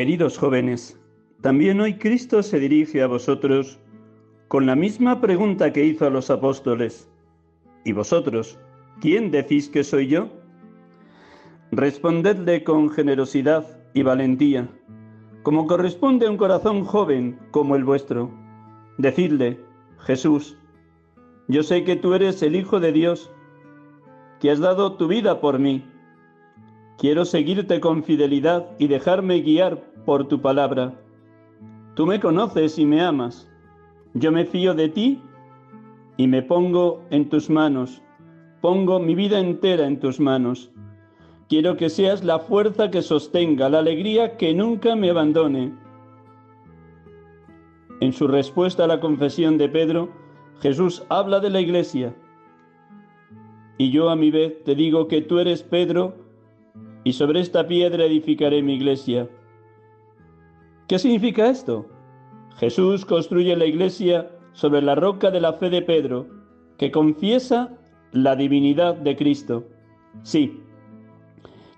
Queridos jóvenes, también hoy Cristo se dirige a vosotros con la misma pregunta que hizo a los apóstoles. ¿Y vosotros, quién decís que soy yo? Respondedle con generosidad y valentía, como corresponde a un corazón joven como el vuestro. Decidle, Jesús, yo sé que tú eres el Hijo de Dios, que has dado tu vida por mí Quiero seguirte con fidelidad y dejarme guiar por tu palabra. Tú me conoces y me amas. Yo me fío de ti y me pongo en tus manos. Pongo mi vida entera en tus manos. Quiero que seas la fuerza que sostenga, la alegría que nunca me abandone. En su respuesta a la confesión de Pedro, Jesús habla de la iglesia. Y yo a mi vez te digo que tú eres Pedro, y sobre esta piedra edificaré mi iglesia. ¿Qué significa esto? Jesús construye la iglesia sobre la roca de la fe de Pedro, que confiesa la divinidad de Cristo. Sí,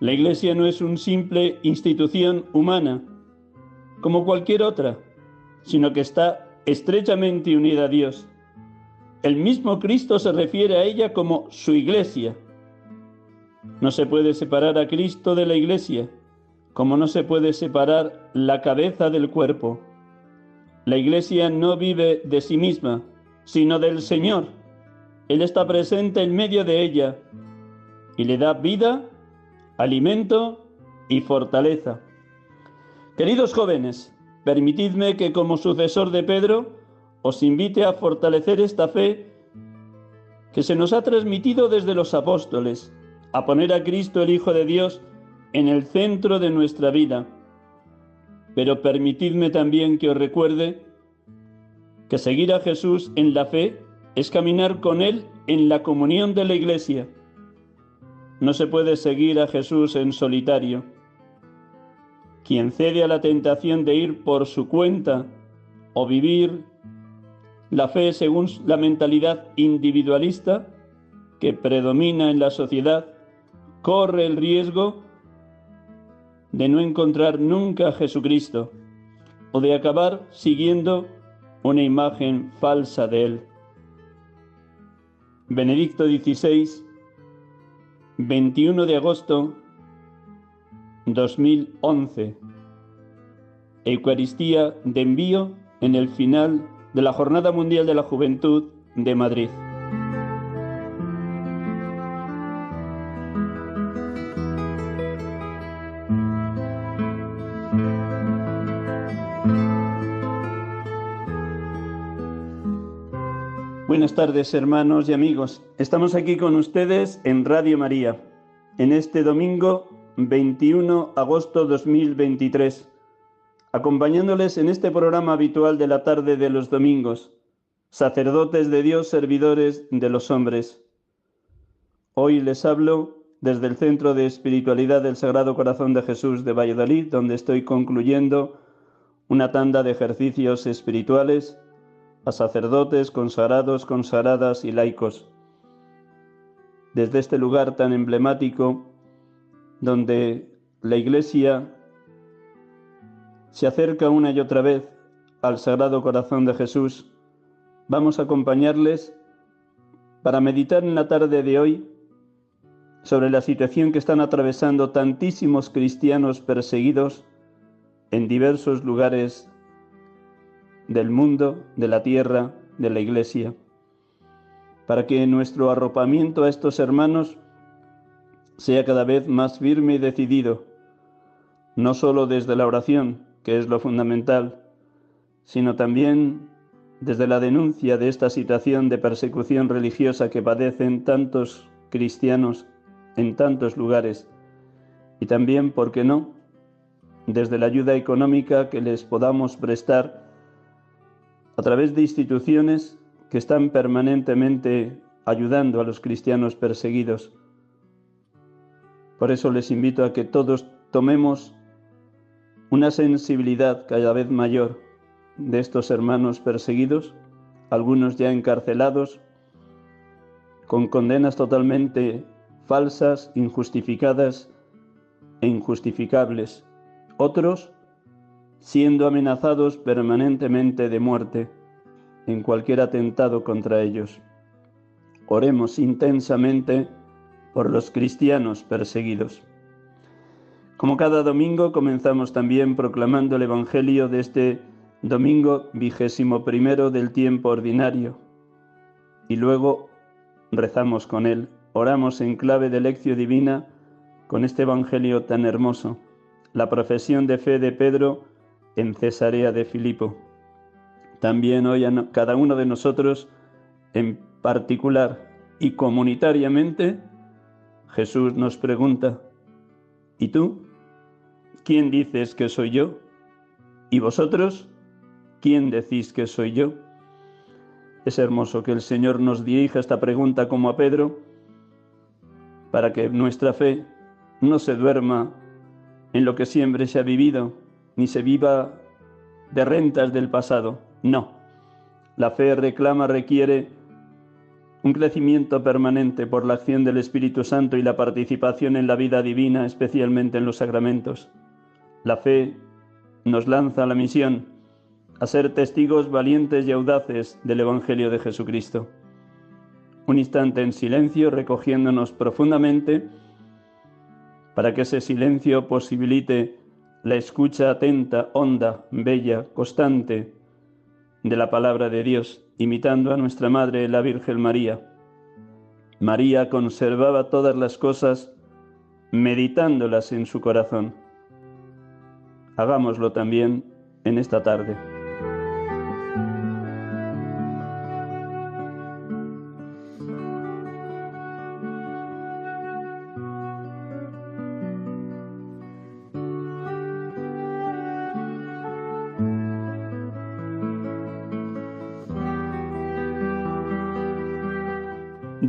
la iglesia no es una simple institución humana, como cualquier otra, sino que está estrechamente unida a Dios. El mismo Cristo se refiere a ella como su iglesia. No se puede separar a Cristo de la iglesia, como no se puede separar la cabeza del cuerpo. La iglesia no vive de sí misma, sino del Señor. Él está presente en medio de ella y le da vida, alimento y fortaleza. Queridos jóvenes, permitidme que como sucesor de Pedro os invite a fortalecer esta fe que se nos ha transmitido desde los apóstoles a poner a Cristo el Hijo de Dios en el centro de nuestra vida. Pero permitidme también que os recuerde que seguir a Jesús en la fe es caminar con Él en la comunión de la Iglesia. No se puede seguir a Jesús en solitario. Quien cede a la tentación de ir por su cuenta o vivir la fe según la mentalidad individualista que predomina en la sociedad, corre el riesgo de no encontrar nunca a Jesucristo o de acabar siguiendo una imagen falsa de Él. Benedicto XVI, 21 de agosto 2011. Eucaristía de envío en el final de la Jornada Mundial de la Juventud de Madrid. Buenas tardes hermanos y amigos. Estamos aquí con ustedes en Radio María, en este domingo 21 de agosto 2023, acompañándoles en este programa habitual de la tarde de los domingos, sacerdotes de Dios, servidores de los hombres. Hoy les hablo desde el Centro de Espiritualidad del Sagrado Corazón de Jesús de Valladolid, donde estoy concluyendo una tanda de ejercicios espirituales a sacerdotes, consagrados, consagradas y laicos. Desde este lugar tan emblemático, donde la Iglesia se acerca una y otra vez al Sagrado Corazón de Jesús, vamos a acompañarles para meditar en la tarde de hoy sobre la situación que están atravesando tantísimos cristianos perseguidos en diversos lugares del mundo, de la tierra, de la iglesia, para que nuestro arropamiento a estos hermanos sea cada vez más firme y decidido, no solo desde la oración, que es lo fundamental, sino también desde la denuncia de esta situación de persecución religiosa que padecen tantos cristianos en tantos lugares y también, ¿por qué no?, desde la ayuda económica que les podamos prestar a través de instituciones que están permanentemente ayudando a los cristianos perseguidos. Por eso les invito a que todos tomemos una sensibilidad cada vez mayor de estos hermanos perseguidos, algunos ya encarcelados, con condenas totalmente falsas, injustificadas e injustificables, otros siendo amenazados permanentemente de muerte en cualquier atentado contra ellos. Oremos intensamente por los cristianos perseguidos. Como cada domingo comenzamos también proclamando el Evangelio de este domingo vigésimo primero del tiempo ordinario y luego rezamos con él, oramos en clave de lección divina con este Evangelio tan hermoso, la profesión de fe de Pedro en Cesarea de Filipo. También hoy a cada uno de nosotros en particular y comunitariamente, Jesús nos pregunta, ¿y tú? ¿Quién dices que soy yo? ¿Y vosotros? ¿Quién decís que soy yo? Es hermoso que el Señor nos dirija esta pregunta como a Pedro, para que nuestra fe no se duerma en lo que siempre se ha vivido, ni se viva de rentas del pasado. No. La fe reclama, requiere un crecimiento permanente por la acción del Espíritu Santo y la participación en la vida divina, especialmente en los sacramentos. La fe nos lanza a la misión a ser testigos valientes y audaces del Evangelio de Jesucristo. Un instante en silencio, recogiéndonos profundamente, para que ese silencio posibilite la escucha atenta, honda, bella, constante de la palabra de Dios, imitando a nuestra Madre, la Virgen María. María conservaba todas las cosas meditándolas en su corazón. Hagámoslo también en esta tarde.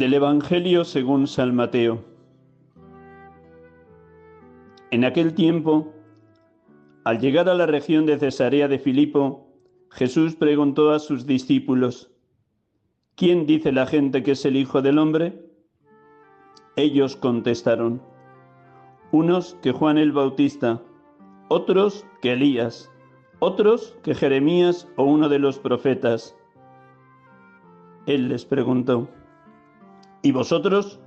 Del Evangelio según San Mateo. En aquel tiempo, al llegar a la región de Cesarea de Filipo, Jesús preguntó a sus discípulos, ¿quién dice la gente que es el Hijo del Hombre? Ellos contestaron, unos que Juan el Bautista, otros que Elías, otros que Jeremías o uno de los profetas. Él les preguntó, ¿Y vosotros?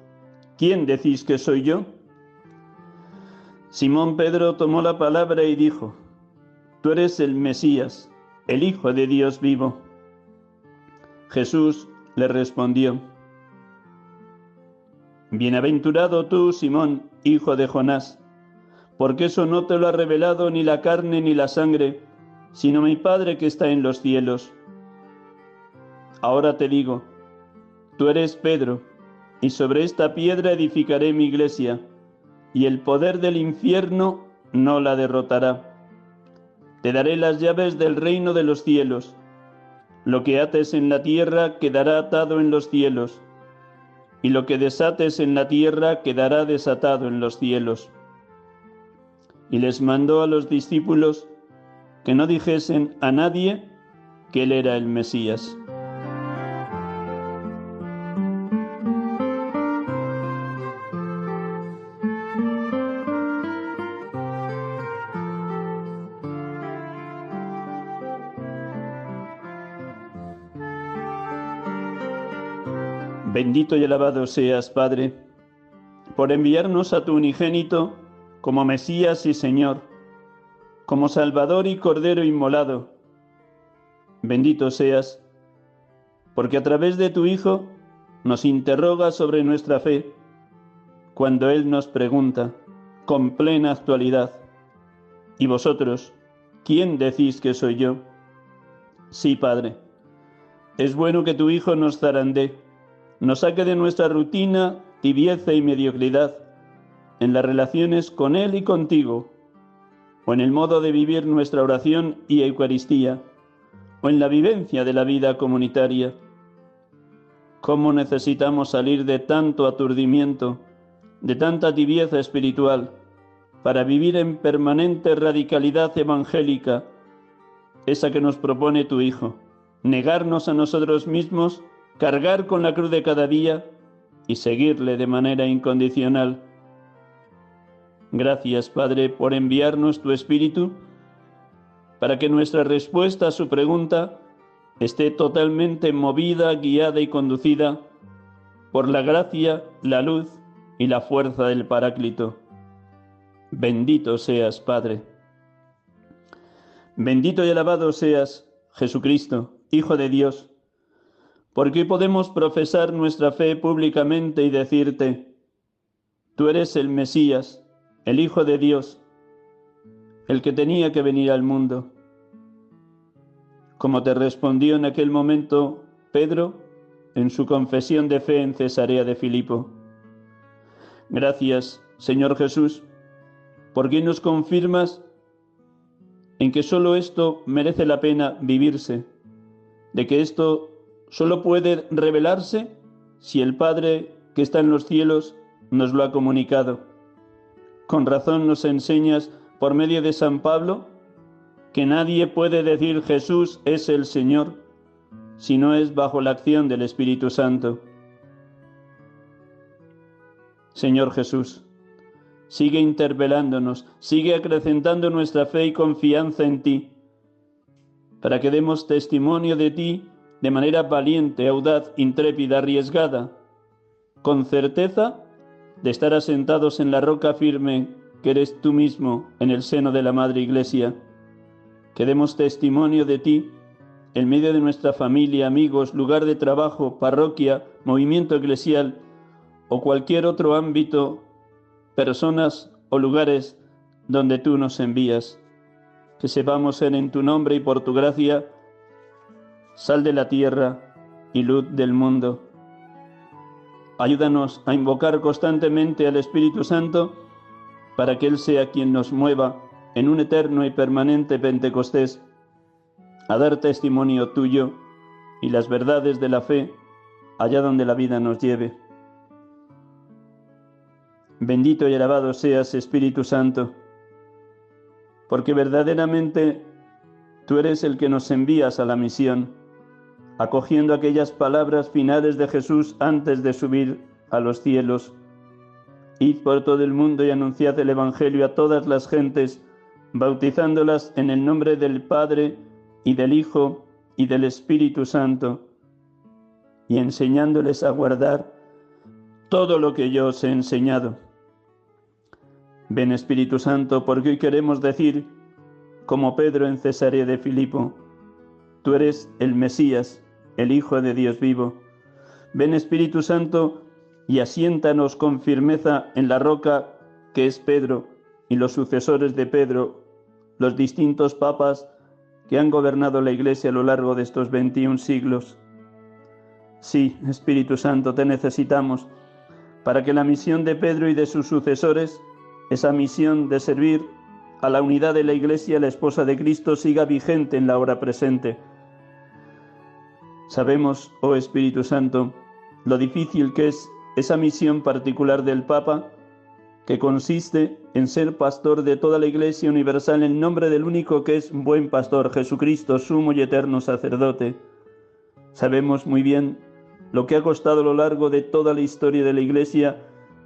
¿Quién decís que soy yo? Simón Pedro tomó la palabra y dijo, Tú eres el Mesías, el Hijo de Dios vivo. Jesús le respondió, Bienaventurado tú, Simón, hijo de Jonás, porque eso no te lo ha revelado ni la carne ni la sangre, sino mi Padre que está en los cielos. Ahora te digo, tú eres Pedro, y sobre esta piedra edificaré mi iglesia, y el poder del infierno no la derrotará. Te daré las llaves del reino de los cielos. Lo que ates en la tierra quedará atado en los cielos, y lo que desates en la tierra quedará desatado en los cielos. Y les mandó a los discípulos que no dijesen a nadie que él era el Mesías. Bendito y alabado seas, Padre, por enviarnos a tu unigénito como Mesías y Señor, como Salvador y Cordero inmolado. Bendito seas, porque a través de tu Hijo nos interroga sobre nuestra fe, cuando Él nos pregunta, con plena actualidad, ¿y vosotros, quién decís que soy yo? Sí, Padre, es bueno que tu Hijo nos zarandee, nos saque de nuestra rutina, tibieza y mediocridad, en las relaciones con Él y contigo, o en el modo de vivir nuestra oración y Eucaristía, o en la vivencia de la vida comunitaria. ¿Cómo necesitamos salir de tanto aturdimiento, de tanta tibieza espiritual, para vivir en permanente radicalidad evangélica, esa que nos propone tu Hijo, negarnos a nosotros mismos, cargar con la cruz de cada día y seguirle de manera incondicional? Gracias, Padre, por enviarnos tu Espíritu para que nuestra respuesta a su pregunta esté totalmente movida, guiada y conducida por la gracia, la luz y la fuerza del Paráclito. Bendito seas, Padre. Bendito y alabado seas, Jesucristo, Hijo de Dios, porque podemos profesar nuestra fe públicamente y decirte, tú eres el Mesías, el Hijo de Dios, el que tenía que venir al mundo. Como te respondió en aquel momento Pedro en su confesión de fe en Cesarea de Filipo. Gracias, Señor Jesús, porque nos confirmas en que solo esto merece la pena vivirse, de que esto solo puede revelarse si el Padre que está en los cielos nos lo ha comunicado. Con razón nos enseñas por medio de San Pablo que nadie puede decir Jesús es el Señor si no es bajo la acción del Espíritu Santo. Señor Jesús, sigue interpelándonos, sigue acrecentando nuestra fe y confianza en ti, para que demos testimonio de ti de manera valiente, audaz, intrépida, arriesgada, con certeza de estar asentados en la roca firme que eres tú mismo en el seno de la Madre Iglesia. Que demos testimonio de ti en medio de nuestra familia, amigos, lugar de trabajo, parroquia, movimiento eclesial o cualquier otro ámbito, personas o lugares donde tú nos envías. Que sepamos ser en tu nombre y por tu gracia sal de la tierra y luz del mundo. Ayúdanos a invocar constantemente al Espíritu Santo para que Él sea quien nos mueva en un eterno y permanente Pentecostés a dar testimonio tuyo y las verdades de la fe allá donde la vida nos lleve. Bendito y alabado seas, Espíritu Santo, porque verdaderamente tú eres el que nos envías a la misión acogiendo aquellas palabras finales de Jesús antes de subir a los cielos. Id por todo el mundo y anunciad el Evangelio a todas las gentes, bautizándolas en el nombre del Padre y del Hijo y del Espíritu Santo, y enseñándoles a guardar todo lo que yo os he enseñado. Ven Espíritu Santo, porque hoy queremos decir, como Pedro en Cesarea de Filipo, tú eres el Mesías, el Hijo de Dios vivo. Ven Espíritu Santo y asiéntanos con firmeza en la roca que es Pedro y los sucesores de Pedro, los distintos papas que han gobernado la Iglesia a lo largo de estos 21 siglos. Sí, Espíritu Santo, te necesitamos para que la misión de Pedro y de sus sucesores, esa misión de servir a la unidad de la Iglesia, la esposa de Cristo, siga vigente en la hora presente Sabemos, oh Espíritu Santo, lo difícil que es esa misión particular del Papa, que consiste en ser pastor de toda la Iglesia universal en nombre del único que es buen pastor, Jesucristo, sumo y eterno sacerdote. Sabemos muy bien lo que ha costado a lo largo de toda la historia de la Iglesia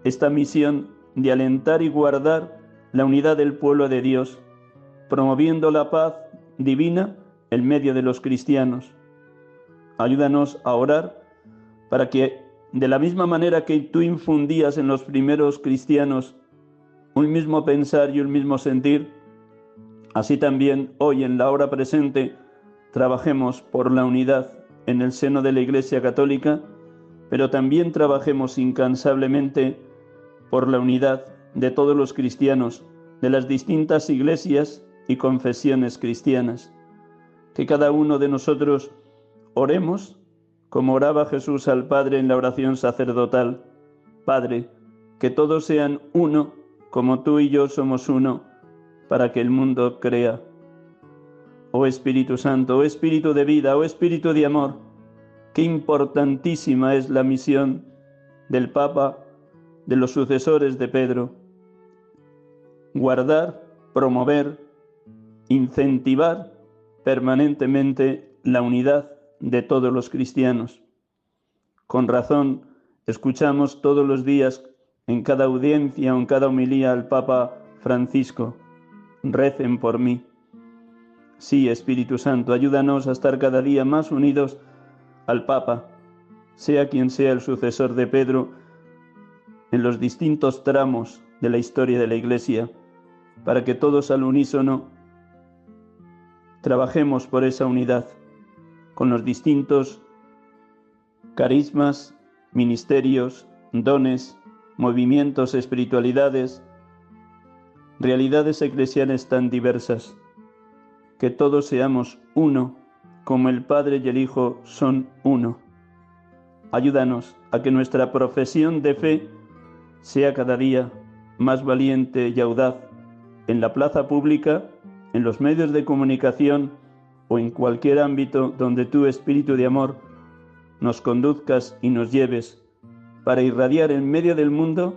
esta misión de alentar y guardar la unidad del pueblo de Dios, promoviendo la paz divina en medio de los cristianos. Ayúdanos a orar para que de la misma manera que tú infundías en los primeros cristianos un mismo pensar y un mismo sentir, así también hoy en la hora presente trabajemos por la unidad en el seno de la Iglesia Católica, pero también trabajemos incansablemente por la unidad de todos los cristianos, de las distintas iglesias y confesiones cristianas. Que cada uno de nosotros oremos como oraba Jesús al Padre en la oración sacerdotal. Padre, que todos sean uno, como tú y yo somos uno, para que el mundo crea. Oh Espíritu Santo, oh Espíritu de vida, oh Espíritu de amor, qué importantísima es la misión del Papa, de los sucesores de Pedro. Guardar, promover, incentivar permanentemente la unidad de todos los cristianos. Con razón, escuchamos todos los días en cada audiencia o en cada homilía al Papa Francisco, recen por mí. Sí, Espíritu Santo, ayúdanos a estar cada día más unidos al Papa, sea quien sea el sucesor de Pedro, en los distintos tramos de la historia de la Iglesia, para que todos al unísono trabajemos por esa unidad con los distintos carismas, ministerios, dones, movimientos, espiritualidades, realidades eclesiales tan diversas, que todos seamos uno, como el Padre y el Hijo son uno. Ayúdanos a que nuestra profesión de fe sea cada día más valiente y audaz en la plaza pública, en los medios de comunicación, o en cualquier ámbito donde tu espíritu de amor nos conduzcas y nos lleves para irradiar en medio del mundo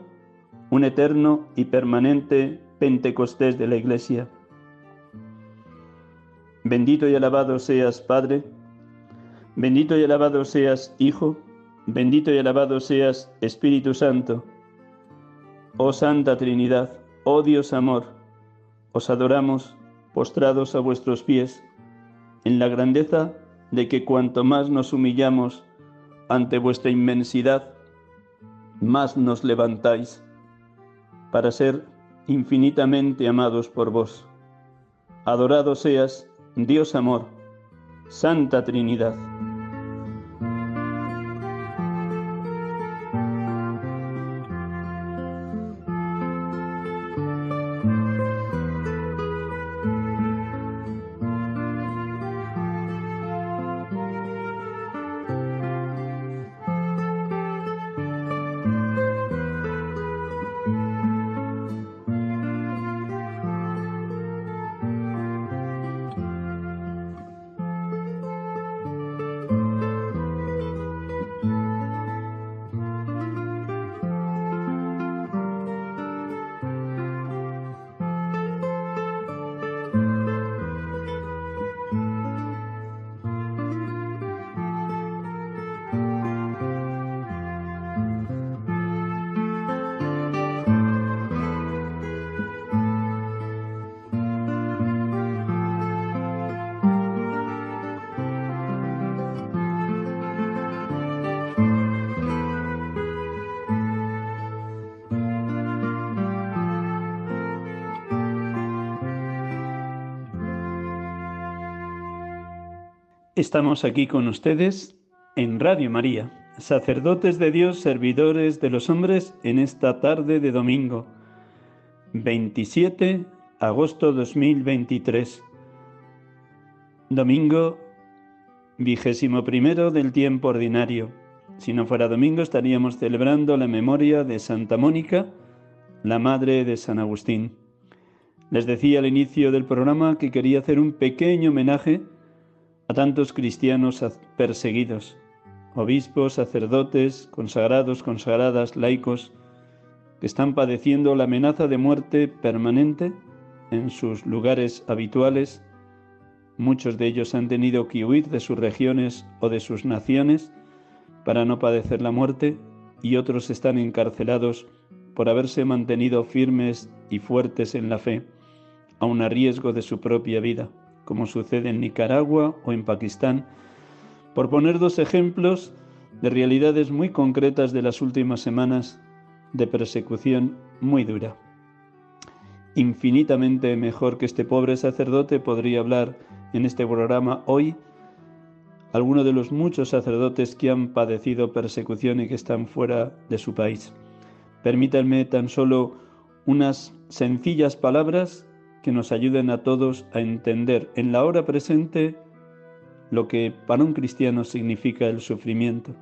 un eterno y permanente Pentecostés de la Iglesia. Bendito y alabado seas, Padre, bendito y alabado seas, Hijo, bendito y alabado seas, Espíritu Santo. Oh Santa Trinidad, oh Dios amor, os adoramos postrados a vuestros pies en la grandeza de que cuanto más nos humillamos ante vuestra inmensidad, más nos levantáis para ser infinitamente amados por vos. Adorado seas, Dios amor, Santa Trinidad. Estamos aquí con ustedes en Radio María, sacerdotes de Dios, servidores de los hombres, en esta tarde de domingo, 27 agosto 2023. Domingo vigésimo primero del tiempo ordinario. Si no fuera domingo estaríamos celebrando la memoria de Santa Mónica, la madre de San Agustín. Les decía al inicio del programa que quería hacer un pequeño homenaje a tantos cristianos perseguidos, obispos, sacerdotes, consagrados, consagradas, laicos, que están padeciendo la amenaza de muerte permanente en sus lugares habituales. Muchos de ellos han tenido que huir de sus regiones o de sus naciones para no padecer la muerte y otros están encarcelados por haberse mantenido firmes y fuertes en la fe, aun a riesgo de su propia vida como sucede en Nicaragua o en Pakistán, por poner dos ejemplos de realidades muy concretas de las últimas semanas de persecución muy dura. Infinitamente mejor que este pobre sacerdote podría hablar en este programa hoy alguno de los muchos sacerdotes que han padecido persecución y que están fuera de su país. Permítanme tan solo unas sencillas palabras que nos ayuden a todos a entender en la hora presente lo que para un cristiano significa el sufrimiento.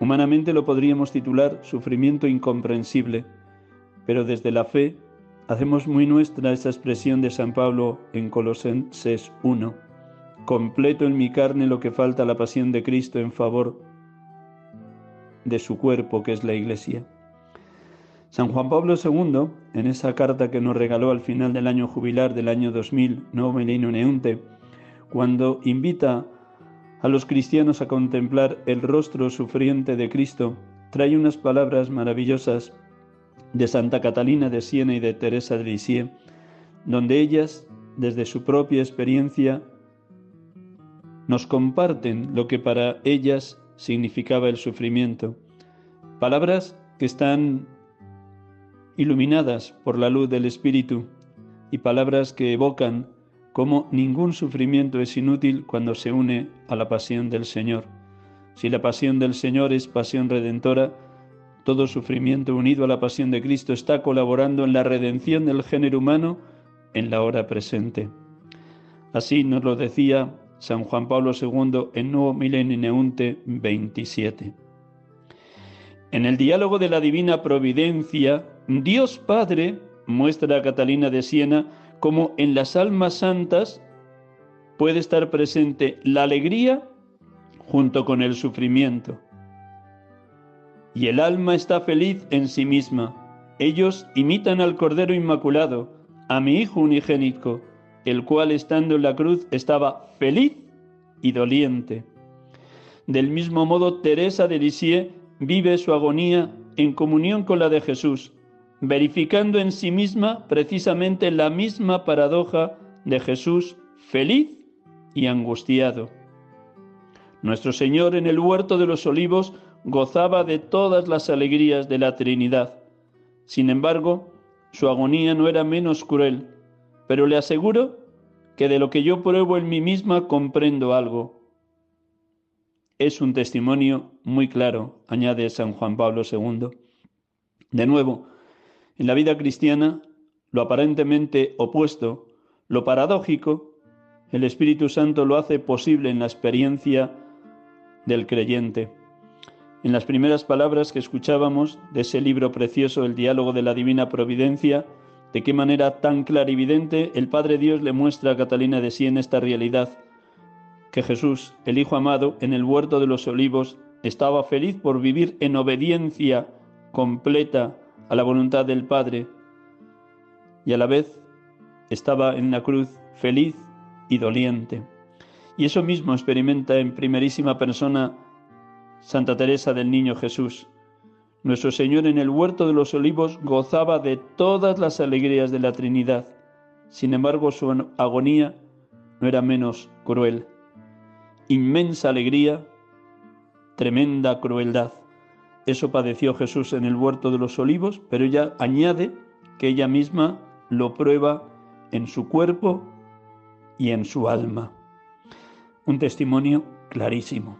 Humanamente lo podríamos titular sufrimiento incomprensible, pero desde la fe hacemos muy nuestra esa expresión de San Pablo en Colosenses 1 completo en mi carne lo que falta a la pasión de Cristo en favor de su cuerpo, que es la Iglesia. San Juan Pablo II, en esa carta que nos regaló al final del año jubilar del año 2000, Nuevo Milenio Neunte, cuando invita a los cristianos a contemplar el rostro sufriente de Cristo, trae unas palabras maravillosas de Santa Catalina de Siena y de Teresa de Lisieux, donde ellas, desde su propia experiencia, nos comparten lo que para ellas significaba el sufrimiento. Palabras que están iluminadas por la luz del Espíritu y palabras que evocan cómo ningún sufrimiento es inútil cuando se une a la pasión del Señor. Si la pasión del Señor es pasión redentora, todo sufrimiento unido a la pasión de Cristo está colaborando en la redención del género humano en la hora presente. Así nos lo decía San Juan Pablo II en Nuevo Milenio Neunte 27. En el diálogo de la divina providencia, Dios Padre muestra a Catalina de Siena cómo en las almas santas puede estar presente la alegría junto con el sufrimiento. Y el alma está feliz en sí misma. Ellos imitan al Cordero Inmaculado, a mi Hijo unigénico, el cual estando en la cruz estaba feliz y doliente. Del mismo modo, Teresa de Lisieux vive su agonía en comunión con la de Jesús, verificando en sí misma precisamente la misma paradoja de Jesús feliz y angustiado. Nuestro Señor en el huerto de los olivos gozaba de todas las alegrías de la Trinidad. Sin embargo, su agonía no era menos cruel, pero le aseguro que de lo que yo pruebo en mí misma comprendo algo. Es un testimonio muy claro, añade San Juan Pablo II. De nuevo, en la vida cristiana, lo aparentemente opuesto, lo paradójico, el Espíritu Santo lo hace posible en la experiencia del creyente. En las primeras palabras que escuchábamos de ese libro precioso, El diálogo de la Divina Providencia, de qué manera tan clarividente el Padre Dios le muestra a Catalina de en esta realidad, que Jesús, el Hijo amado, en el huerto de los olivos, estaba feliz por vivir en obediencia completa a la voluntad del Padre y a la vez estaba en la cruz feliz y doliente. Y eso mismo experimenta en primerísima persona Santa Teresa del Niño Jesús, nuestro Señor en el huerto de los olivos gozaba de todas las alegrías de la Trinidad. Sin embargo, su agonía no era menos cruel. Inmensa alegría, tremenda crueldad. Eso padeció Jesús en el huerto de los olivos, pero ella añade que ella misma lo prueba en su cuerpo y en su alma. Un testimonio clarísimo.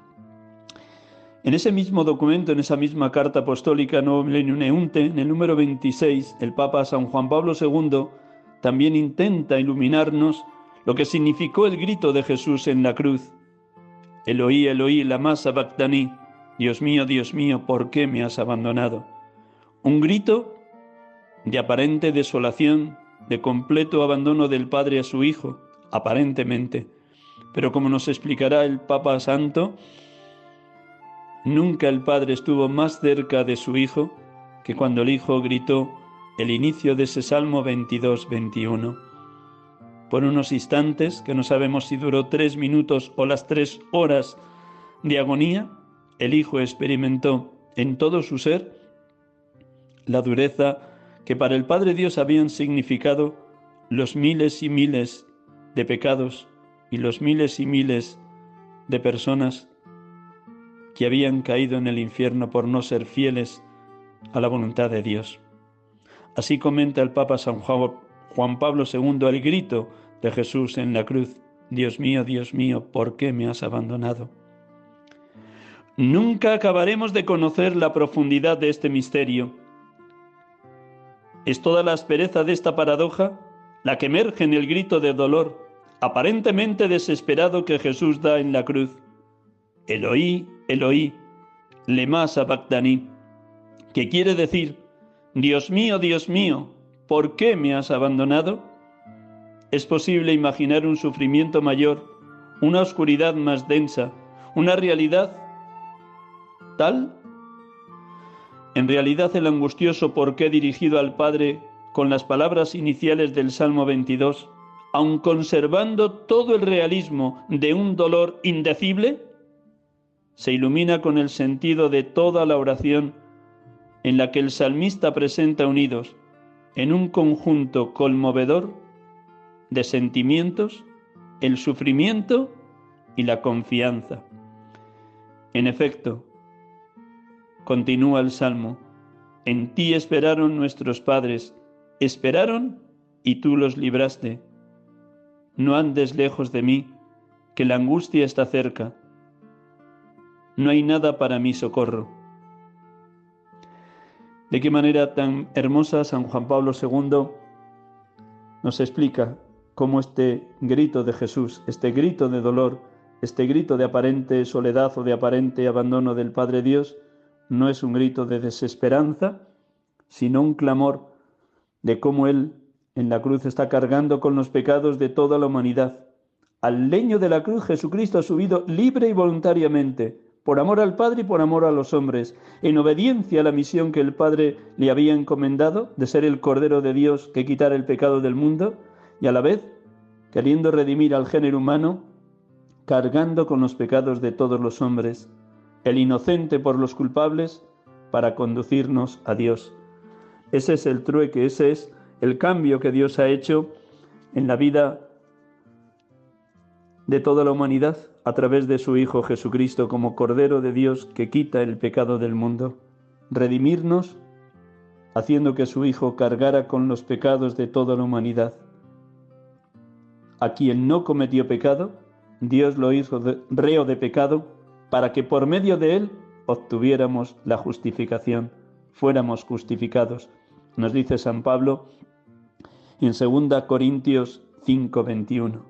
En ese mismo documento, en esa misma carta apostólica Milenio Neunte, en el número 26, el Papa San Juan Pablo II también intenta iluminarnos lo que significó el grito de Jesús en la cruz. Eloí, Eloí, lama sabactani, Dios mío, Dios mío, ¿por qué me has abandonado? Un grito de aparente desolación, de completo abandono del Padre a su Hijo, aparentemente. Pero como nos explicará el Papa Santo, Nunca el Padre estuvo más cerca de su Hijo que cuando el Hijo gritó el inicio de ese Salmo 22-21. Por unos instantes, que no sabemos si duró tres minutos o las tres horas de agonía, el Hijo experimentó en todo su ser la dureza que para el Padre Dios habían significado los miles y miles de pecados y los miles y miles de personas que habían caído en el infierno por no ser fieles a la voluntad de Dios. Así comenta el Papa San Juan Pablo II el grito de Jesús en la cruz, Dios mío, Dios mío, ¿por qué me has abandonado? Nunca acabaremos de conocer la profundidad de este misterio. Es toda la aspereza de esta paradoja la que emerge en el grito de dolor, aparentemente desesperado que Jesús da en la cruz. Eloí, Eloí, lema sabactani, que quiere decir, Dios mío, Dios mío, ¿por qué me has abandonado? Es posible imaginar un sufrimiento mayor, una oscuridad más densa, una realidad tal. En realidad el angustioso por qué dirigido al Padre con las palabras iniciales del Salmo 22, aun conservando todo el realismo de un dolor indecible, se ilumina con el sentido de toda la oración en la que el salmista presenta unidos en un conjunto conmovedor de sentimientos el sufrimiento y la confianza. En efecto, continúa el Salmo, en ti esperaron nuestros padres, esperaron y tú los libraste. No andes lejos de mí, que la angustia está cerca no hay nada para mi socorro. De qué manera tan hermosa San Juan Pablo II nos explica cómo este grito de Jesús, este grito de dolor, este grito de aparente soledad o de aparente abandono del Padre Dios, no es un grito de desesperanza, sino un clamor de cómo Él en la cruz está cargando con los pecados de toda la humanidad. Al leño de la cruz Jesucristo ha subido libre y voluntariamente por amor al Padre y por amor a los hombres, en obediencia a la misión que el Padre le había encomendado de ser el Cordero de Dios que quitara el pecado del mundo, y a la vez, queriendo redimir al género humano, cargando con los pecados de todos los hombres, el inocente por los culpables, para conducirnos a Dios. Ese es el trueque, ese es el cambio que Dios ha hecho en la vida de toda la humanidad a través de su Hijo Jesucristo como Cordero de Dios que quita el pecado del mundo, redimirnos haciendo que su Hijo cargara con los pecados de toda la humanidad. A quien no cometió pecado, Dios lo hizo reo de pecado para que por medio de él obtuviéramos la justificación, fuéramos justificados. Nos dice San Pablo en 2 Corintios 5:21.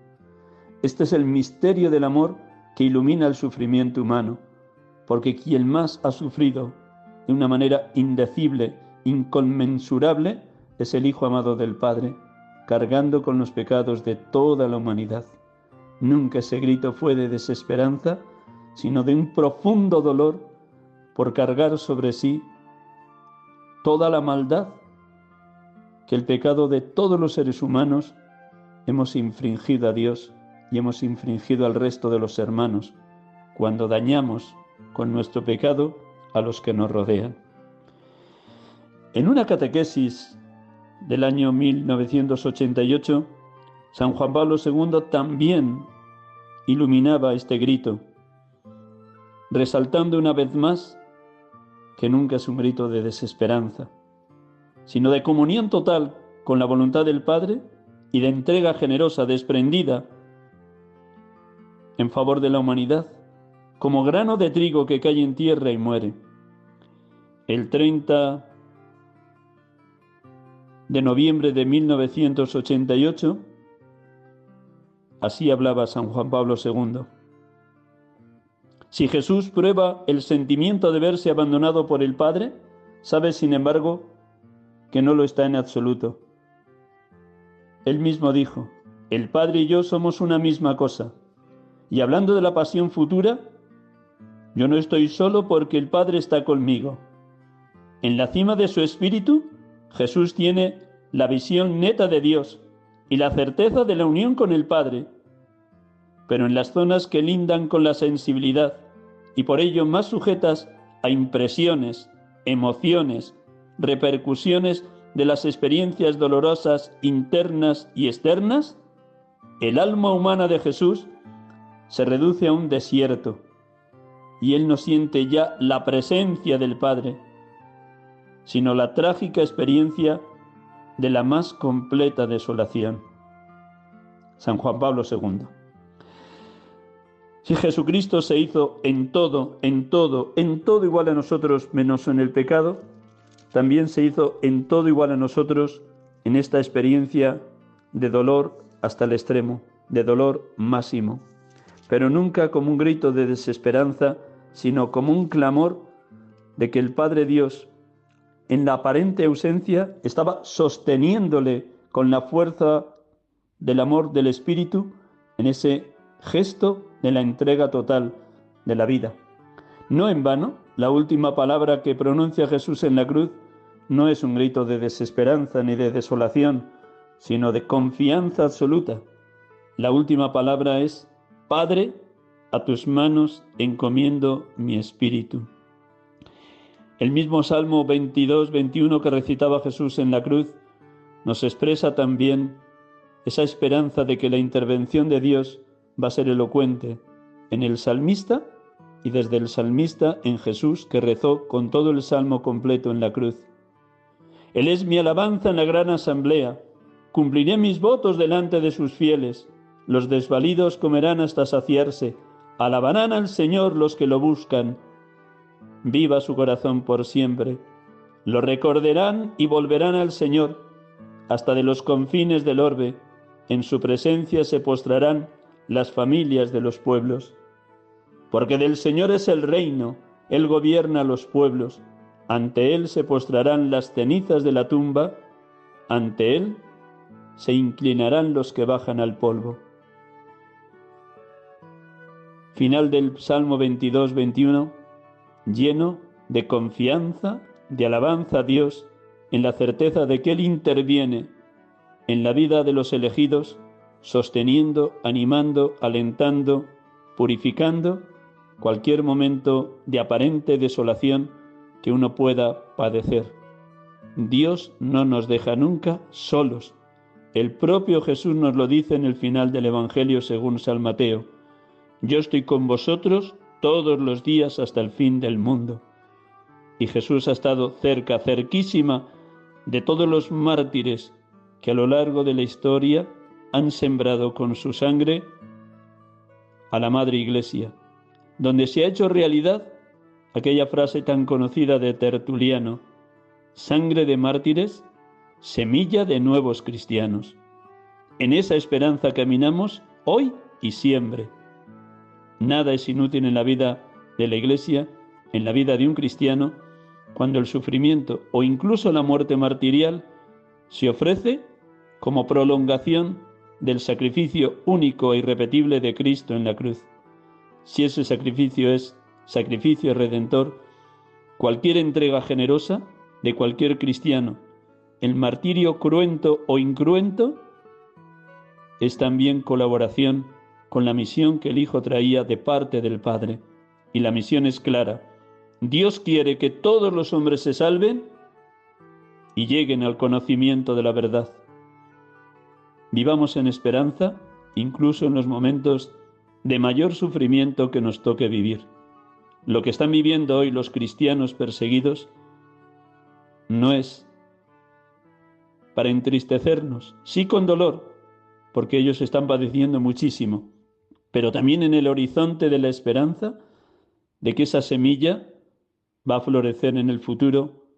Este es el misterio del amor que ilumina el sufrimiento humano, porque quien más ha sufrido de una manera indecible, inconmensurable, es el Hijo amado del Padre, cargando con los pecados de toda la humanidad. Nunca ese grito fue de desesperanza, sino de un profundo dolor por cargar sobre sí toda la maldad que el pecado de todos los seres humanos hemos infringido a Dios y hemos infringido al resto de los hermanos cuando dañamos con nuestro pecado a los que nos rodean. En una catequesis del año 1988, San Juan Pablo II también iluminaba este grito, resaltando una vez más que nunca es un grito de desesperanza, sino de comunión total con la voluntad del Padre y de entrega generosa, desprendida en favor de la humanidad, como grano de trigo que cae en tierra y muere. El 30 de noviembre de 1988, así hablaba San Juan Pablo II. Si Jesús prueba el sentimiento de verse abandonado por el Padre, sabe sin embargo que no lo está en absoluto. Él mismo dijo, el Padre y yo somos una misma cosa. Y hablando de la pasión futura, yo no estoy solo porque el Padre está conmigo. En la cima de su espíritu, Jesús tiene la visión neta de Dios y la certeza de la unión con el Padre. Pero en las zonas que lindan con la sensibilidad y por ello más sujetas a impresiones, emociones, repercusiones de las experiencias dolorosas internas y externas, el alma humana de Jesús se reduce a un desierto y él no siente ya la presencia del Padre, sino la trágica experiencia de la más completa desolación. San Juan Pablo II. Si Jesucristo se hizo en todo, en todo, en todo igual a nosotros menos en el pecado, también se hizo en todo igual a nosotros en esta experiencia de dolor hasta el extremo, de dolor máximo, pero nunca como un grito de desesperanza, sino como un clamor de que el Padre Dios, en la aparente ausencia, estaba sosteniéndole con la fuerza del amor del Espíritu en ese gesto de la entrega total de la vida. No en vano, la última palabra que pronuncia Jesús en la cruz no es un grito de desesperanza ni de desolación, sino de confianza absoluta. La última palabra es, Padre, a tus manos encomiendo mi espíritu. El mismo Salmo 22, 21 que recitaba Jesús en la cruz nos expresa también esa esperanza de que la intervención de Dios va a ser elocuente en el salmista y desde el salmista en Jesús que rezó con todo el salmo completo en la cruz. Él es mi alabanza en la gran asamblea. Cumpliré mis votos delante de sus fieles. Los desvalidos comerán hasta saciarse. Alabarán al Señor los que lo buscan. Viva su corazón por siempre. Lo recordarán y volverán al Señor. Hasta de los confines del orbe. En su presencia se postrarán las familias de los pueblos. Porque del Señor es el reino, Él gobierna los pueblos. Ante Él se postrarán las cenizas de la tumba, ante Él se inclinarán los que bajan al polvo. Final del Salmo 22-21, lleno de confianza, de alabanza a Dios, en la certeza de que Él interviene en la vida de los elegidos, sosteniendo, animando, alentando, purificando cualquier momento de aparente desolación que uno pueda padecer. Dios no nos deja nunca solos. El propio Jesús nos lo dice en el final del Evangelio según San Mateo. Yo estoy con vosotros todos los días hasta el fin del mundo. Y Jesús ha estado cerca, cerquísima de todos los mártires que a lo largo de la historia han sembrado con su sangre a la Madre Iglesia, donde se ha hecho realidad aquella frase tan conocida de Tertuliano, sangre de mártires, semilla de nuevos cristianos. En esa esperanza caminamos hoy y siempre. Nada es inútil en la vida de la Iglesia, en la vida de un cristiano, cuando el sufrimiento o incluso la muerte martirial se ofrece como prolongación del sacrificio único e irrepetible de Cristo en la cruz. Si ese sacrificio es sacrificio redentor, cualquier entrega generosa de cualquier cristiano, el martirio cruento o incruento, es también colaboración con la misión que el Hijo traía de parte del Padre. Y la misión es clara. Dios quiere que todos los hombres se salven y lleguen al conocimiento de la verdad. Vivamos en esperanza, incluso en los momentos de mayor sufrimiento que nos toque vivir. Lo que están viviendo hoy los cristianos perseguidos no es para entristecernos, sí con dolor, porque ellos están padeciendo muchísimo, pero también en el horizonte de la esperanza de que esa semilla va a florecer en el futuro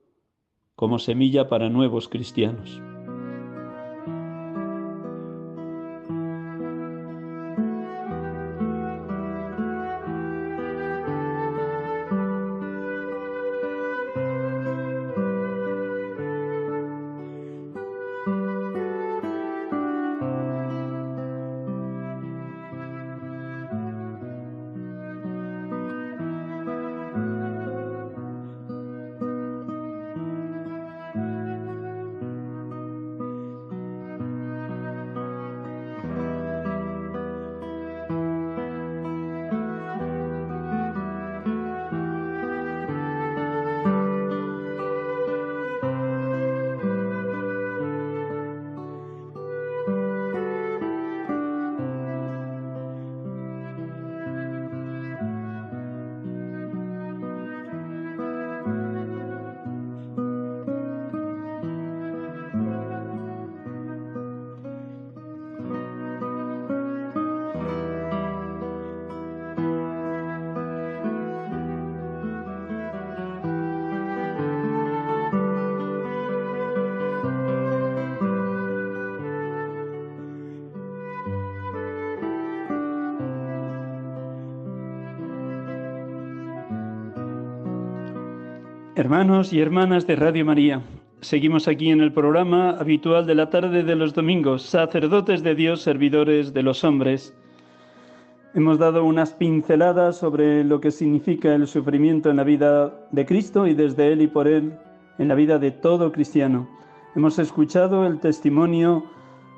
como semilla para nuevos cristianos. Hermanos y hermanas de Radio María, seguimos aquí en el programa habitual de la tarde de los domingos, sacerdotes de Dios, servidores de los hombres. Hemos dado unas pinceladas sobre lo que significa el sufrimiento en la vida de Cristo y desde Él y por Él en la vida de todo cristiano. Hemos escuchado el testimonio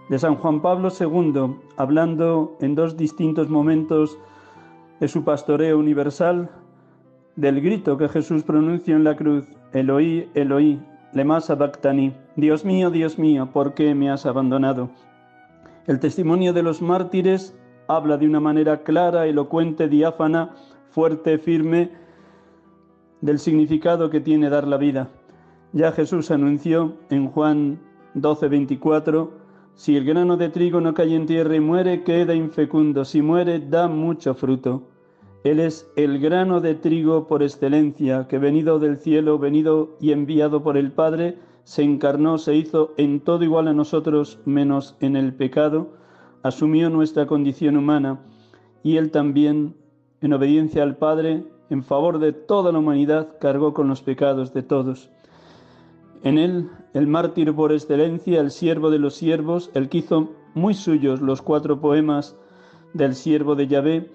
de San Juan Pablo II, hablando en dos distintos momentos de su pastoreo universal, del grito que Jesús pronunció en la cruz, Eloí, Eloí, lema sabactani, Dios mío, Dios mío, ¿por qué me has abandonado? El testimonio de los mártires habla de una manera clara, elocuente, diáfana, fuerte, firme, del significado que tiene dar la vida. Ya Jesús anunció en Juan 12, 24, si el grano de trigo no cae en tierra y muere, queda infecundo, si muere, da mucho fruto. Él es el grano de trigo por excelencia, que venido del cielo, venido y enviado por el Padre, se encarnó, se hizo en todo igual a nosotros, menos en el pecado, asumió nuestra condición humana, y Él también, en obediencia al Padre, en favor de toda la humanidad, cargó con los pecados de todos. En Él, el mártir por excelencia, el siervo de los siervos, el que hizo muy suyos los cuatro poemas del siervo de Yahvé,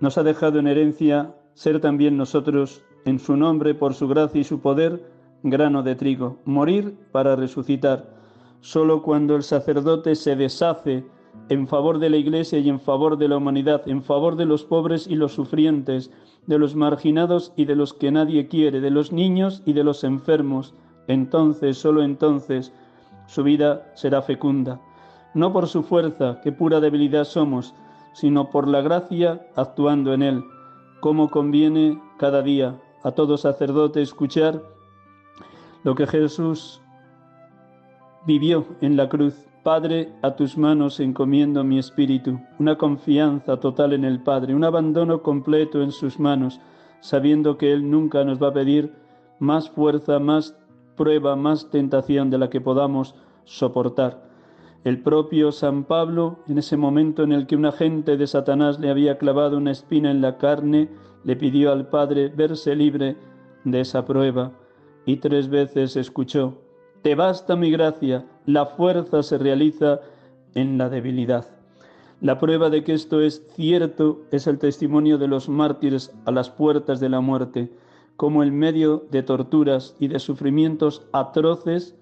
nos ha dejado en herencia ser también nosotros, en su nombre, por su gracia y su poder, grano de trigo, morir para resucitar. Solo cuando el sacerdote se deshace en favor de la Iglesia y en favor de la humanidad, en favor de los pobres y los sufrientes, de los marginados y de los que nadie quiere, de los niños y de los enfermos, entonces, solo entonces, su vida será fecunda. No por su fuerza, que pura debilidad somos, sino por la gracia actuando en él, como conviene cada día a todo sacerdote escuchar lo que Jesús vivió en la cruz. Padre, a tus manos encomiendo mi espíritu, una confianza total en el Padre, un abandono completo en sus manos, sabiendo que Él nunca nos va a pedir más fuerza, más prueba, más tentación de la que podamos soportar. El propio San Pablo, en ese momento en el que un agente de Satanás le había clavado una espina en la carne, le pidió al Padre verse libre de esa prueba y tres veces escuchó, Te basta mi gracia, la fuerza se realiza en la debilidad. La prueba de que esto es cierto es el testimonio de los mártires a las puertas de la muerte, como en medio de torturas y de sufrimientos atroces,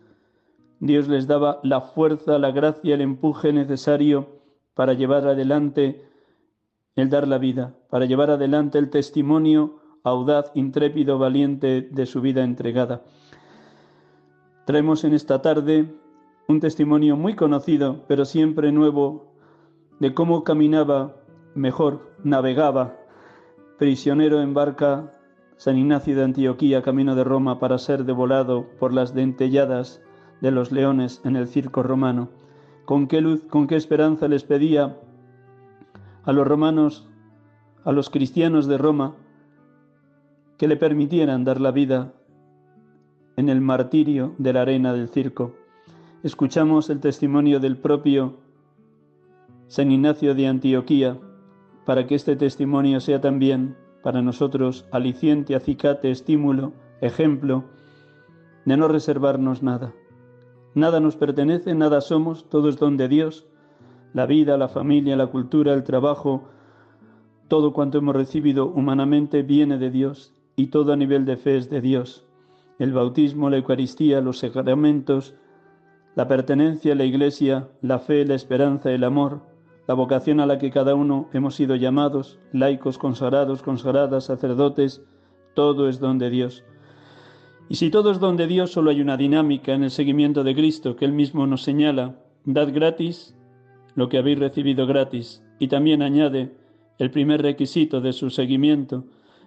Dios les daba la fuerza, la gracia, el empuje necesario para llevar adelante el dar la vida, para llevar adelante el testimonio audaz, intrépido, valiente de su vida entregada. Traemos en esta tarde un testimonio muy conocido, pero siempre nuevo, de cómo caminaba mejor, navegaba, prisionero en barca, San Ignacio de Antioquía, camino de Roma, para ser devolado por las dentelladas de los leones en el circo romano. ¿Con qué luz, con qué esperanza les pedía a los romanos, a los cristianos de Roma, que le permitieran dar la vida en el martirio de la arena del circo? Escuchamos el testimonio del propio San Ignacio de Antioquía para que este testimonio sea también para nosotros aliciente, acicate, estímulo, ejemplo de no reservarnos nada. Nada nos pertenece, nada somos, todo es don de Dios. La vida, la familia, la cultura, el trabajo, todo cuanto hemos recibido humanamente viene de Dios y todo a nivel de fe es de Dios. El bautismo, la Eucaristía, los sacramentos, la pertenencia a la Iglesia, la fe, la esperanza, el amor, la vocación a la que cada uno hemos sido llamados, laicos, consagrados, consagradas, sacerdotes, todo es don de Dios. Y si todo es don de Dios, solo hay una dinámica en el seguimiento de Cristo que Él mismo nos señala. Dad gratis lo que habéis recibido gratis. Y también añade el primer requisito de su seguimiento.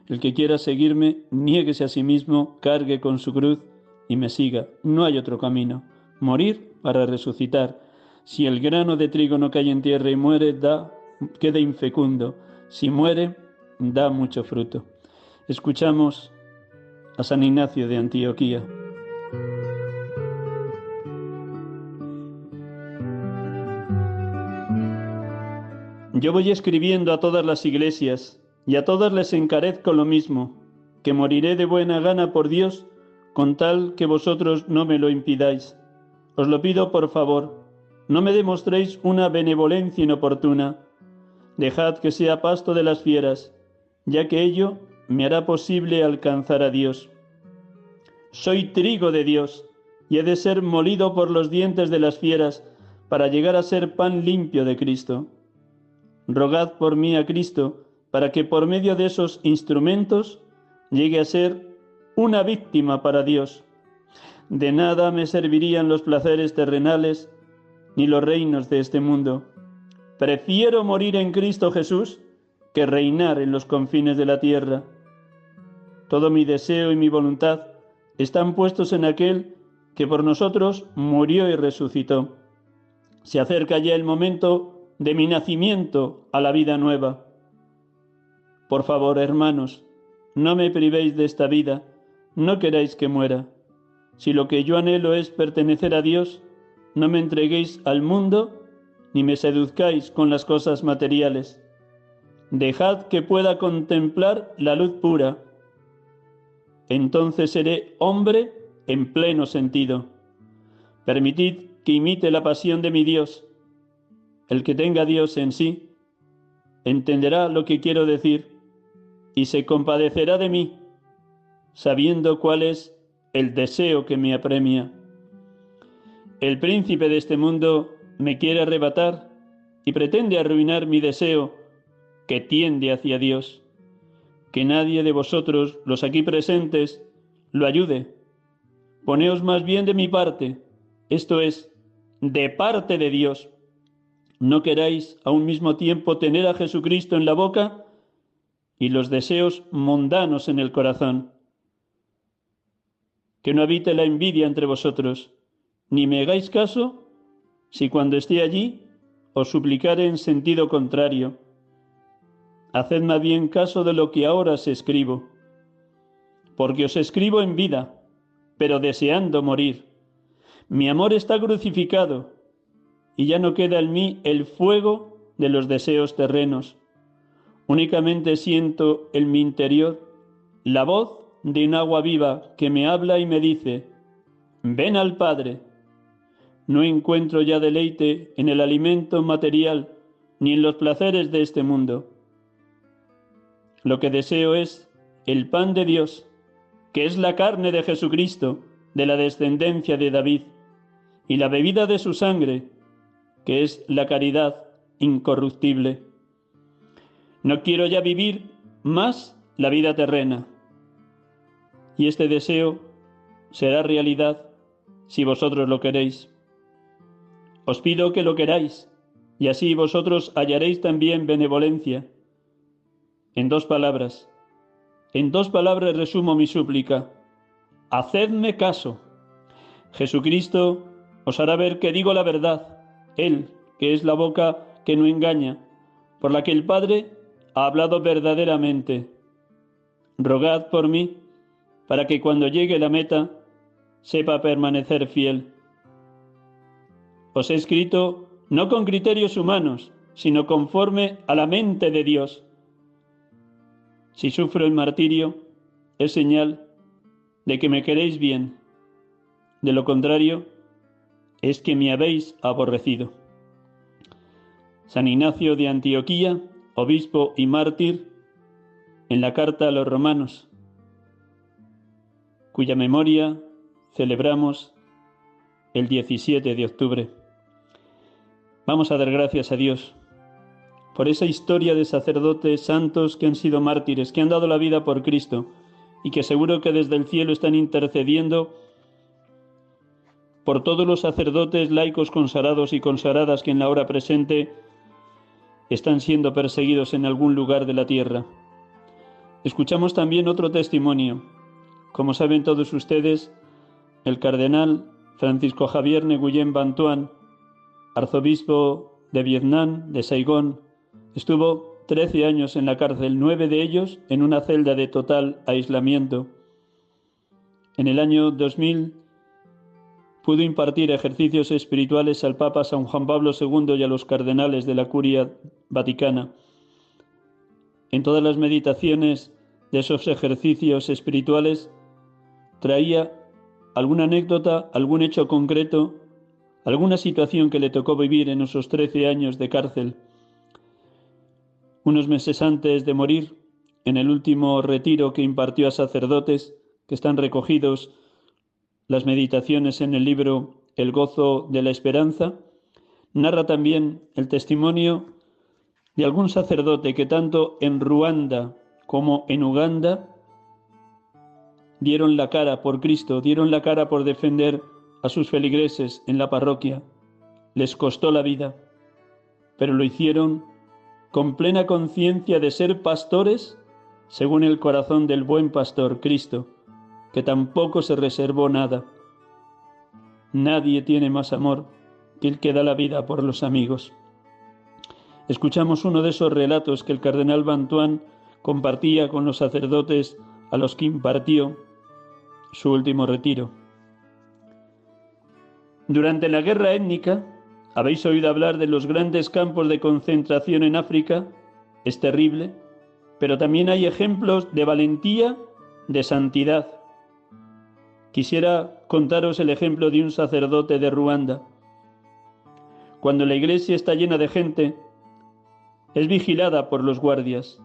El que quiera seguirme, niéguese a sí mismo, cargue con su cruz y me siga. No hay otro camino. Morir para resucitar. Si el grano de trigo no cae en tierra y muere, da, queda infecundo. Si muere, da mucho fruto. Escuchamos a San Ignacio de Antioquía. Yo voy escribiendo a todas las iglesias y a todas les encarezco lo mismo, que moriré de buena gana por Dios, con tal que vosotros no me lo impidáis. Os lo pido por favor, no me demostréis una benevolencia inoportuna. Dejad que sea pasto de las fieras, ya que ello me hará posible alcanzar a Dios. Soy trigo de Dios, y he de ser molido por los dientes de las fieras para llegar a ser pan limpio de Cristo. Rogad por mí a Cristo, para que por medio de esos instrumentos llegue a ser una víctima para Dios. De nada me servirían los placeres terrenales ni los reinos de este mundo. Prefiero morir en Cristo Jesús que reinar en los confines de la tierra. Todo mi deseo y mi voluntad están puestos en aquel que por nosotros murió y resucitó. Se acerca ya el momento de mi nacimiento a la vida nueva. Por favor, hermanos, no me privéis de esta vida, no queráis que muera. Si lo que yo anhelo es pertenecer a Dios, no me entreguéis al mundo ni me seduzcáis con las cosas materiales. Dejad que pueda contemplar la luz pura. Entonces seré hombre en pleno sentido. Permitid que imite la pasión de mi Dios. El que tenga Dios en sí entenderá lo que quiero decir y se compadecerá de mí, sabiendo cuál es el deseo que me apremia. El príncipe de este mundo me quiere arrebatar y pretende arruinar mi deseo que tiende hacia Dios. Que nadie de vosotros, los aquí presentes, lo ayude Poneos más bien de mi parte, esto es, de parte de Dios. No queráis a un mismo tiempo tener a Jesucristo en la boca y los deseos mundanos en el corazón. Que no habite la envidia entre vosotros, ni me hagáis caso si cuando esté allí os suplicare en sentido contrario. Haced más bien caso de lo que ahora os escribo, porque os escribo en vida pero deseando morir. Mi amor está crucificado y ya no queda en mí el fuego de los deseos terrenos. Únicamente siento en mi interior la voz de un agua viva que me habla y me dice, ven al Padre. No encuentro ya deleite en el alimento material ni en los placeres de este mundo. Lo que deseo es el pan de Dios que es la carne de Jesucristo, de la descendencia de David, y la bebida de su sangre, que es la caridad incorruptible. No quiero ya vivir más la vida terrena. Y este deseo será realidad si vosotros lo queréis. Os pido que lo queráis, y así vosotros hallaréis también benevolencia. En dos palabras, en dos palabras resumo mi súplica. Hacedme caso. Jesucristo os hará ver que digo la verdad, Él, que es la boca que no engaña, por la que el Padre ha hablado verdaderamente. Rogad por mí, para que cuando llegue la meta sepa permanecer fiel. Os he escrito no con criterios humanos, sino conforme a la mente de Dios si sufro el martirio, es señal de que me queréis bien. De lo contrario, es que me habéis aborrecido. San Ignacio de Antioquía, obispo y mártir, en la carta a los romanos, cuya memoria celebramos el 17 de octubre. Vamos a dar gracias a Dios por esa historia de sacerdotes santos que han sido mártires, que han dado la vida por Cristo y que seguro que desde el cielo están intercediendo por todos los sacerdotes laicos consagrados y consagradas que en la hora presente están siendo perseguidos en algún lugar de la tierra. Escuchamos también otro testimonio. Como saben todos ustedes, el cardenal Francisco Javier Neguyen Bantuan, arzobispo de Vietnam, de Saigón, Estuvo 13 años en la cárcel, nueve de ellos en una celda de total aislamiento. En el año 2000 pudo impartir ejercicios espirituales al Papa San Juan Pablo II y a los cardenales de la Curia Vaticana. En todas las meditaciones de esos ejercicios espirituales, traía alguna anécdota, algún hecho concreto, alguna situación que le tocó vivir en esos trece años de cárcel. Unos meses antes de morir, en el último retiro que impartió a sacerdotes, que están recogidos las meditaciones en el libro El gozo de la esperanza, narra también el testimonio de algún sacerdote que tanto en Ruanda como en Uganda dieron la cara por Cristo, dieron la cara por defender a sus feligreses en la parroquia. Les costó la vida, pero lo hicieron con plena conciencia de ser pastores según el corazón del buen pastor Cristo, que tampoco se reservó nada. Nadie tiene más amor que el que da la vida por los amigos. Escuchamos uno de esos relatos que el cardenal Bantuán compartía con los sacerdotes a los que impartió su último retiro. Durante la guerra étnica, habéis oído hablar de los grandes campos de concentración en África, es terrible, pero también hay ejemplos de valentía, de santidad. Quisiera contaros el ejemplo de un sacerdote de Ruanda. Cuando la iglesia está llena de gente, es vigilada por los guardias.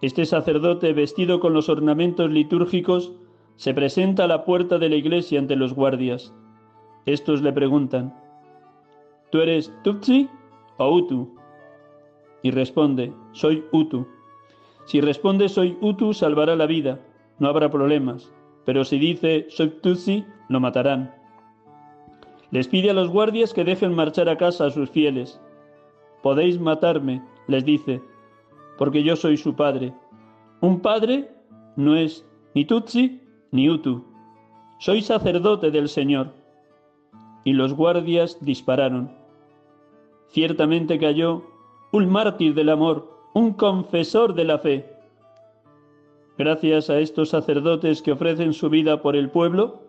Este sacerdote, vestido con los ornamentos litúrgicos, se presenta a la puerta de la iglesia ante los guardias. Estos le preguntan, ¿tú eres Tutsi o Utu? Y responde, soy Utu. Si responde soy Utu, salvará la vida, no habrá problemas, pero si dice soy Tutsi, lo matarán. Les pide a los guardias que dejen marchar a casa a sus fieles. Podéis matarme, les dice, porque yo soy su padre. Un padre no es ni Tutsi ni Utu. Soy sacerdote del Señor. Y los guardias dispararon. Ciertamente cayó un mártir del amor, un confesor de la fe. Gracias a estos sacerdotes que ofrecen su vida por el pueblo,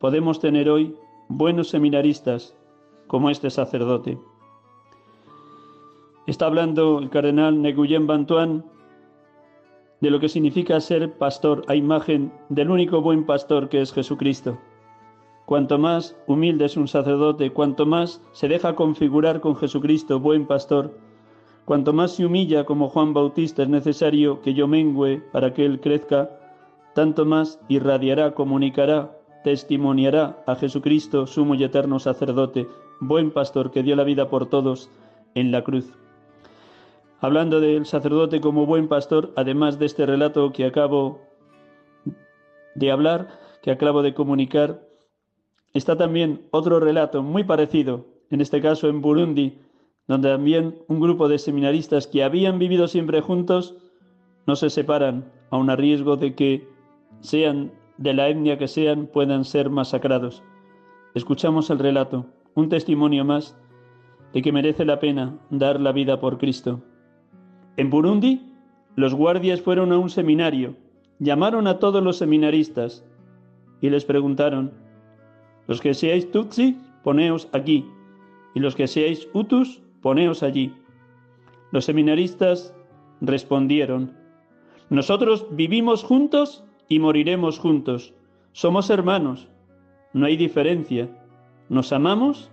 podemos tener hoy buenos seminaristas como este sacerdote. Está hablando el cardenal Nguyen Bantuan de lo que significa ser pastor a imagen del único buen pastor que es Jesucristo. Cuanto más humilde es un sacerdote, cuanto más se deja configurar con Jesucristo, buen pastor, cuanto más se humilla como Juan Bautista es necesario que yo mengüe para que Él crezca, tanto más irradiará, comunicará, testimoniará a Jesucristo, sumo y eterno sacerdote, buen pastor que dio la vida por todos en la cruz. Hablando del sacerdote como buen pastor, además de este relato que acabo de hablar, que acabo de comunicar, está también otro relato muy parecido, en este caso en Burundi, donde también un grupo de seminaristas que habían vivido siempre juntos no se separan, aun a riesgo de que sean de la etnia que sean, puedan ser masacrados. Escuchamos el relato, un testimonio más de que merece la pena dar la vida por Cristo. En Burundi, los guardias fueron a un seminario, llamaron a todos los seminaristas y les preguntaron, los que seáis Tutsi, poneos aquí, y los que seáis Hutus, poneos allí. Los seminaristas respondieron, nosotros vivimos juntos y moriremos juntos, somos hermanos, no hay diferencia, nos amamos,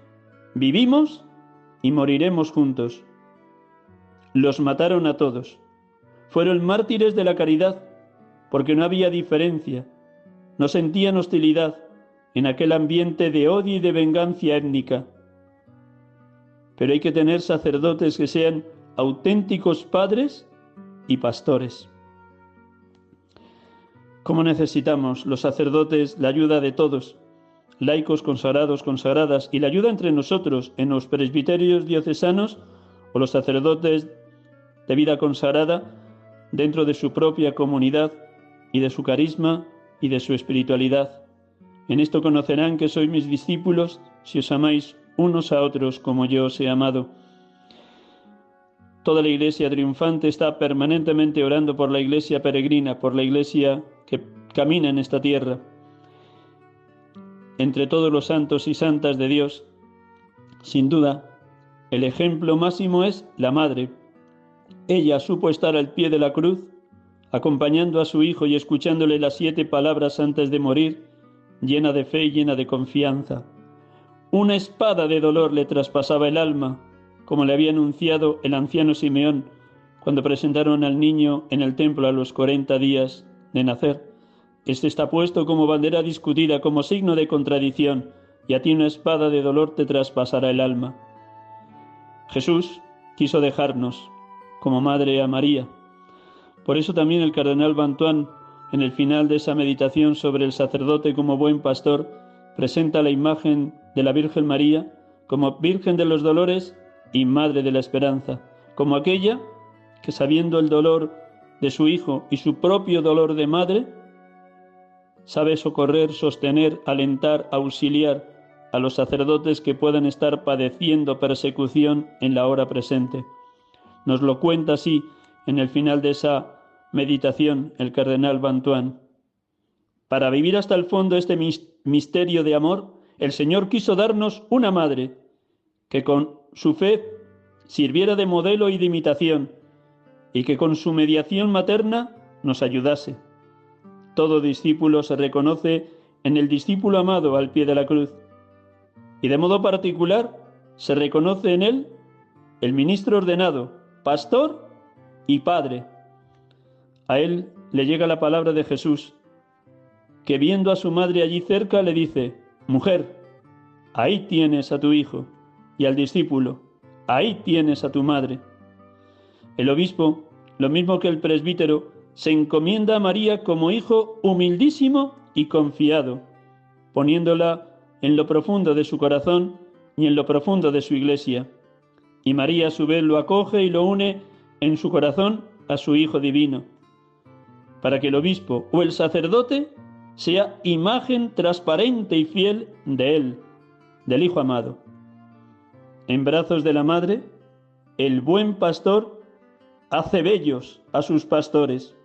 vivimos y moriremos juntos. Los mataron a todos. Fueron mártires de la caridad, porque no había diferencia, no sentían hostilidad en aquel ambiente de odio y de venganza étnica. Pero hay que tener sacerdotes que sean auténticos padres y pastores. ¿Cómo necesitamos los sacerdotes la ayuda de todos, laicos consagrados, consagradas, y la ayuda entre nosotros en los presbiterios diocesanos o los sacerdotes de vida consagrada dentro de su propia comunidad y de su carisma y de su espiritualidad. En esto conocerán que sois mis discípulos si os amáis unos a otros como yo os he amado. Toda la iglesia triunfante está permanentemente orando por la iglesia peregrina, por la iglesia que camina en esta tierra. Entre todos los santos y santas de Dios, sin duda, el ejemplo máximo es la Madre, ella supo estar al pie de la cruz, acompañando a su hijo y escuchándole las siete palabras antes de morir, llena de fe y llena de confianza. Una espada de dolor le traspasaba el alma, como le había anunciado el anciano Simeón cuando presentaron al niño en el templo a los cuarenta días de nacer. Este está puesto como bandera discutida, como signo de contradicción, y a ti una espada de dolor te traspasará el alma. Jesús quiso dejarnos como madre a María. Por eso también el cardenal Bantuán, en el final de esa meditación sobre el sacerdote como buen pastor, presenta la imagen de la Virgen María como Virgen de los Dolores y Madre de la Esperanza, como aquella que sabiendo el dolor de su hijo y su propio dolor de madre, sabe socorrer, sostener, alentar, auxiliar a los sacerdotes que puedan estar padeciendo persecución en la hora presente. Nos lo cuenta así en el final de esa meditación el cardenal Bantuán. Para vivir hasta el fondo este misterio de amor, el Señor quiso darnos una madre que con su fe sirviera de modelo y de imitación y que con su mediación materna nos ayudase. Todo discípulo se reconoce en el discípulo amado al pie de la cruz y de modo particular se reconoce en él el ministro ordenado, pastor y padre. A él le llega la palabra de Jesús, que viendo a su madre allí cerca le dice, Mujer, ahí tienes a tu hijo, y al discípulo, ahí tienes a tu madre. El obispo, lo mismo que el presbítero, se encomienda a María como hijo humildísimo y confiado, poniéndola en lo profundo de su corazón y en lo profundo de su iglesia. Y María a su vez lo acoge y lo une en su corazón a su Hijo Divino, para que el obispo o el sacerdote sea imagen transparente y fiel de Él, del Hijo amado. En brazos de la Madre, el buen pastor hace bellos a sus pastores,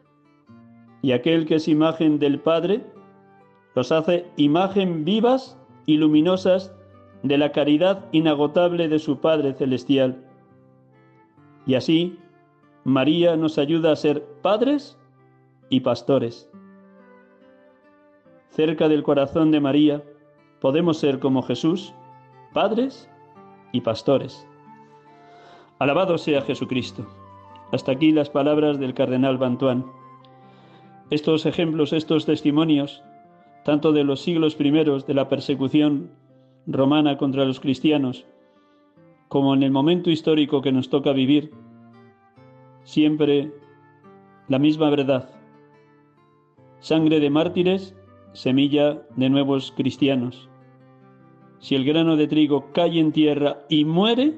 y aquel que es imagen del Padre los hace imagen vivas y luminosas de la caridad inagotable de su Padre Celestial. Y así, María nos ayuda a ser padres y pastores. Cerca del corazón de María podemos ser como Jesús, padres y pastores. Alabado sea Jesucristo. Hasta aquí las palabras del cardenal Bantuán. Estos ejemplos, estos testimonios tanto de los siglos primeros de la persecución romana contra los cristianos, como en el momento histórico que nos toca vivir, siempre la misma verdad. Sangre de mártires, semilla de nuevos cristianos. Si el grano de trigo cae en tierra y muere,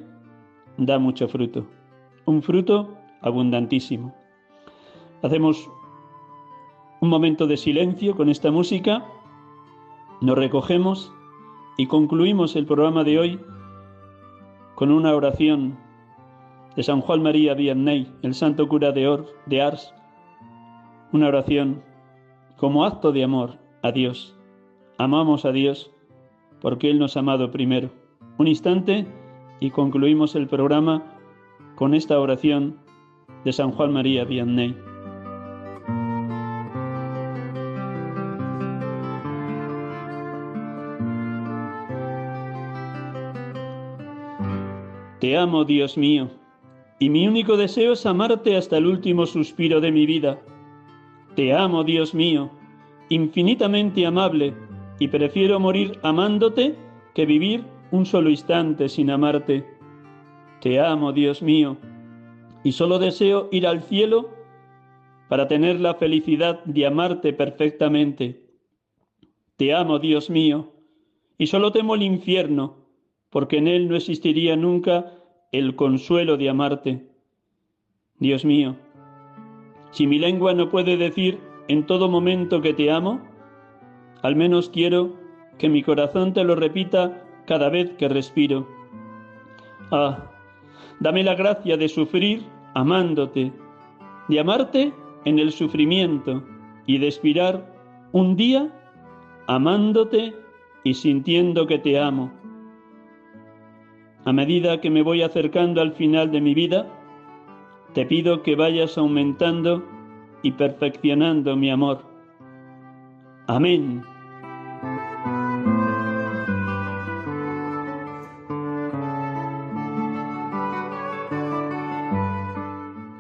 da mucho fruto, un fruto abundantísimo. Hacemos un momento de silencio con esta música, nos recogemos y concluimos el programa de hoy con una oración de San Juan María Vianney, el santo cura de, de Ars, una oración como acto de amor a Dios. Amamos a Dios porque Él nos ha amado primero. Un instante y concluimos el programa con esta oración de San Juan María Vianney. Te amo, Dios mío, y mi único deseo es amarte hasta el último suspiro de mi vida. Te amo, Dios mío, infinitamente amable, y prefiero morir amándote que vivir un solo instante sin amarte. Te amo, Dios mío, y solo deseo ir al cielo para tener la felicidad de amarte perfectamente. Te amo, Dios mío, y solo temo el infierno porque en él no existiría nunca el consuelo de amarte. Dios mío, si mi lengua no puede decir en todo momento que te amo, al menos quiero que mi corazón te lo repita cada vez que respiro. Ah, dame la gracia de sufrir amándote, de amarte en el sufrimiento y de expirar un día amándote y sintiendo que te amo a medida que me voy acercando al final de mi vida, te pido que vayas aumentando y perfeccionando mi amor. Amén.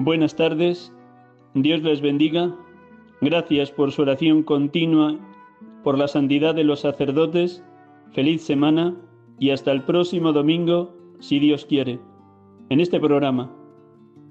Buenas tardes, Dios les bendiga. Gracias por su oración continua, por la santidad de los sacerdotes. Feliz semana y hasta el próximo domingo, si Dios quiere, en este programa.